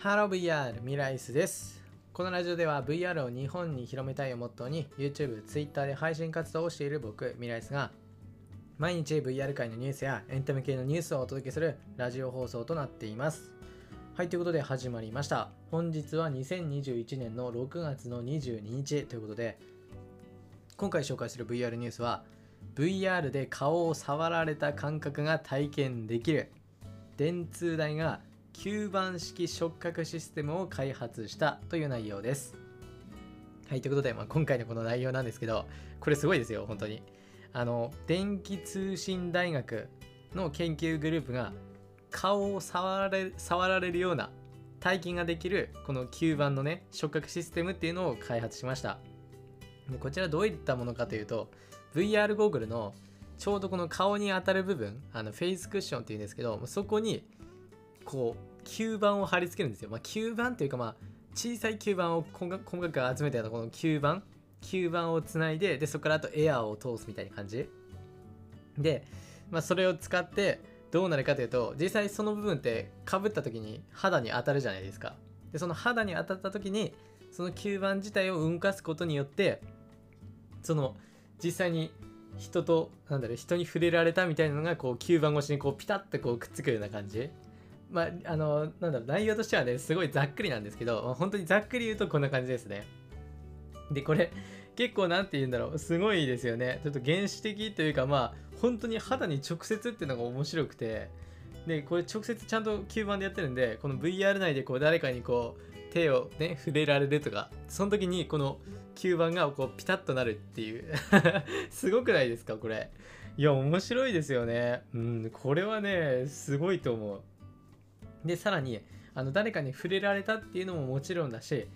ハロー VR ミライスです。このラジオでは VR を日本に広めたいをモットーに YouTube、Twitter で配信活動をしている僕、ミライスが毎日 VR 界のニュースやエンタメ系のニュースをお届けするラジオ放送となっています。はい、ということで始まりました。本日は2021年の6月の22日ということで、今回紹介する VR ニュースは VR で顔を触られた感覚が体験できる電通大が吸盤式触覚システムを開発したという内容です。はい、ということで、まあ、今回のこの内容なんですけど、これすごいですよ、本当に。あの、電気通信大学の研究グループが顔を触られ触られるような体験ができるこの吸盤のね、触覚システムっていうのを開発しました。でこちらどういったものかというと、VR ゴーグルのちょうどこの顔に当たる部分、あのフェイスクッションっていうんですけど、そこにこう吸盤を貼り付けるんですよ。まあ、吸盤というかまあ小さい吸盤を細かく集めたようなこの吸盤。吸盤をつないででそこからあとエアーを通すみたいな感じ。で、まあ、それを使ってどうなるかというと実際その部分ってかぶった時に肌に当たるじゃないですか。でその肌に当たった時にその吸盤自体を動かすことによってその実際に人となんだろう人に触れられたみたいなのがこう吸盤越しにこうピタッとこうくっつくような感じ。まあ、あの、なんだろう、内容としてはね、すごいざっくりなんですけど、本当にざっくり言うとこんな感じですね。で、これ、結構なんて言うんだろう、すごいですよね。ちょっと原始的というか、まあ、本当に肌に直接っていうのが面白くて、で、これ直接ちゃんと吸盤でやってるんで、この VR 内でこう誰かにこう、手をね、触れられるとか、その時にこの吸盤がこうピタッとなるっていう。すごくないですか、これ。いや、面白いですよね。うん、これはね、すごいと思う。でさらにあの誰かに触れられたっていうのももちろんだし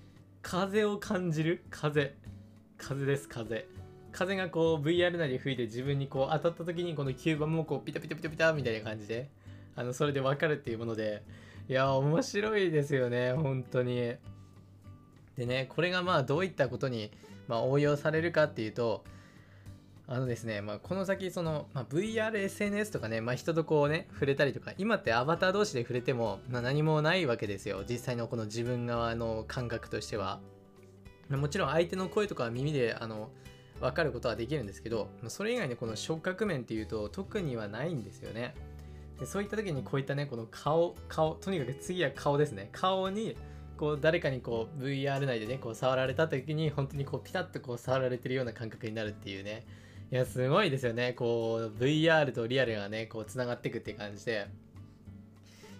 風を感じる風。風です風。風がこう VR 内で吹いて自分にこう当たった時にこの吸盤もこうピタピタピタピタみたいな感じであのそれで分かるっていうものでいや面白いですよね本当に。でねこれがまあどういったことに、まあ、応用されるかっていうとあのですね、まあ、この先その、まあ、VR、SNS とかね、まあ、人とこうね触れたりとか今ってアバター同士で触れても、まあ、何もないわけですよ。実際のこの自分側の感覚としては。もちろん相手の声とかは耳であの分かることはできるんですけどそれ以外にこの触覚面っていうと特にはないんですよね。でそういった時にこういったねこの顔顔とにかく次は顔ですね。顔にこう誰かにこう VR 内でねこう触られた時に本当にこうピタッとこう触られてるような感覚になるっていうね。いや、すごいですよね。こう、VR とリアルがね、こう、つながっていくって感じで。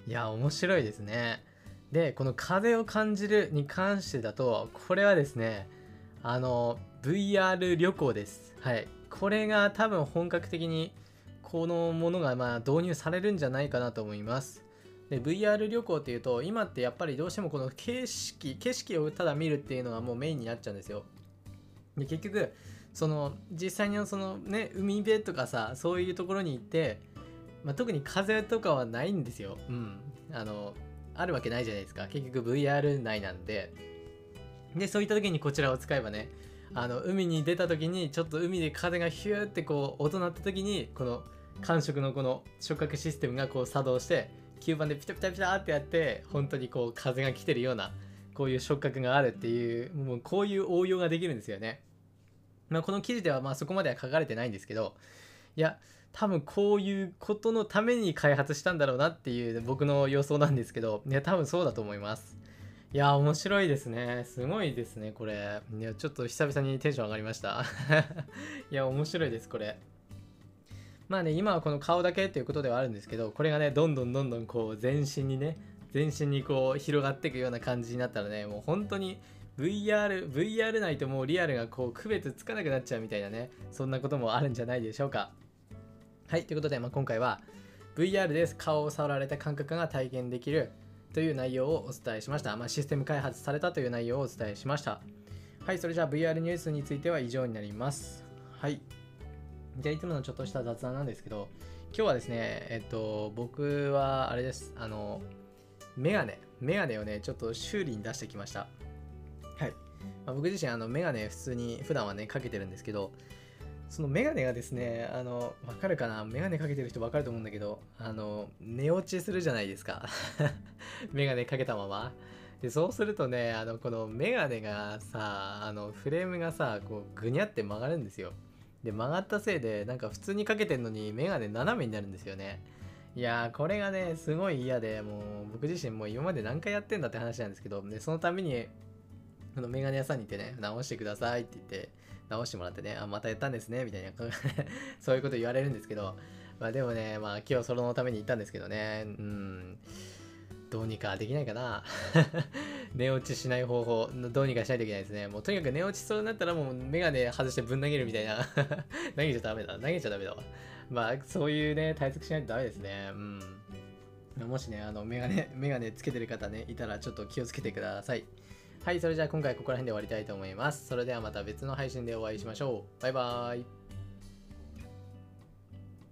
いや、面白いですね。で、この風を感じるに関してだと、これはですね、あの、VR 旅行です。はい。これが多分本格的に、このものがまあ導入されるんじゃないかなと思います。で、VR 旅行っていうと、今ってやっぱりどうしてもこの景色、景色をただ見るっていうのがもうメインになっちゃうんですよ。で、結局、その実際にそのね海辺とかさそういうところに行って、まあ、特に風とかはないんですよ。うん。あのあるわけないじゃないですか。結局 VR 内なんで。でそういった時にこちらを使えばねあの海に出た時にちょっと海で風がヒューってこう音鳴った時にこの感触のこの触覚システムがこう作動して吸盤でピタピタピタってやって本当にこう風が来てるようなこういう触覚があるっていうもうこういう応用ができるんですよね。まあ、この記事ではまあそこまでは書かれてないんですけどいや多分こういうことのために開発したんだろうなっていう僕の予想なんですけどいや多分そうだと思います。いや面白いですね。すごいですねこれ。いやちょっと久々にテンション上がりました。いや面白いですこれ。まあね今はこの顔だけっていうことではあるんですけどこれがねどんどんどんどんこう全身にね全身にこう広がっていくような感じになったらねもう本当に VR、VR 内ともうリアルがこう区別つかなくなっちゃうみたいなね、そんなこともあるんじゃないでしょうか。はい、ということで、まあ、今回は VR で顔を触られた感覚が体験できるという内容をお伝えしました。まあ、システム開発されたという内容をお伝えしました。はい、それじゃあ VR ニュースについては以上になります。はい。じゃあいつものちょっとした雑談なんですけど、今日はですね、えっと、僕はあれです、あの、メガネ、メガネをね、ちょっと修理に出してきました。はい。まあ、僕自身、あの、メガネ普通に普段はね、かけてるんですけど、そのメガネがですね、あの、わかるかな？メガネかけてる人わかると思うんだけど、あの、寝落ちするじゃないですか。メガネかけたまま。で、そうするとね、あの、このメガネがさ、あの、フレームがさ、こう、ぐにゃって曲がるんですよ。で、曲がったせいで、なんか普通にかけてんのにメガネ斜めになるんですよね。いやー、これがね、すごい嫌で、もう僕自身もう今まで何回やってんだって話なんですけど、で、そのために、このメガネ屋さんに行ってね、直してくださいって言って、直してもらってね、あ、またやったんですね、みたいな、そういうこと言われるんですけど、まあでもね、まあ今日そのために行ったんですけどね、うん、どうにかできないかな 寝落ちしない方法、どうにかしないといけないですね。もうとにかく寝落ちそうになったらもうメガネ外してぶん投げるみたいな。投げちゃダメだ。投げちゃダメだわ。まあそういうね、対策しないとダメですね。うん。もしね、あの、メガネ、メガネつけてる方ね、いたらちょっと気をつけてください。はい、それじゃあ今回ここら辺で終わりたいと思います。それではまた別の配信でお会いしましょう。バイバーイ。